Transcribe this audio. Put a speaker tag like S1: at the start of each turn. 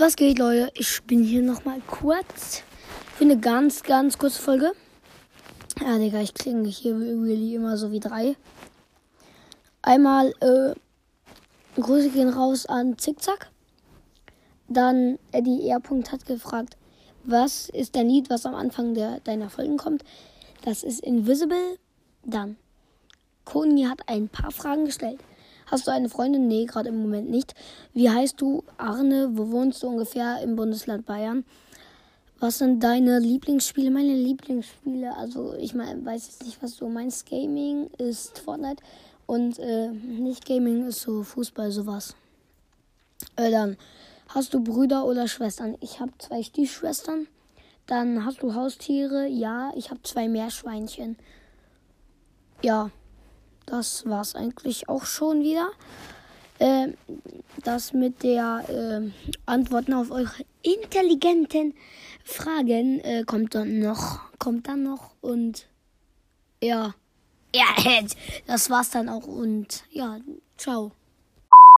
S1: Was geht, Leute? Ich bin hier nochmal kurz für eine ganz, ganz kurze Folge. Ja, Digga, ich klinge hier really immer so wie drei. Einmal, äh, Grüße gehen raus an Zickzack. Dann Eddie R. hat gefragt, was ist dein Lied, was am Anfang der, deiner Folgen kommt? Das ist Invisible. Dann, Koni hat ein paar Fragen gestellt. Hast du eine Freundin? Nee, gerade im Moment nicht. Wie heißt du? Arne. Wo wohnst du ungefähr? Im Bundesland Bayern. Was sind deine Lieblingsspiele? Meine Lieblingsspiele, also ich mein, weiß jetzt nicht, was du meinst. Gaming ist Fortnite und äh, nicht Gaming ist so Fußball, sowas. Äh, dann hast du Brüder oder Schwestern? Ich habe zwei Stiefschwestern. Dann hast du Haustiere? Ja, ich habe zwei Meerschweinchen. Ja, das war's eigentlich auch schon wieder. Äh, das mit der äh, Antworten auf eure intelligenten Fragen äh, kommt dann noch, kommt dann noch und ja, ja, das war's dann auch und ja, ciao.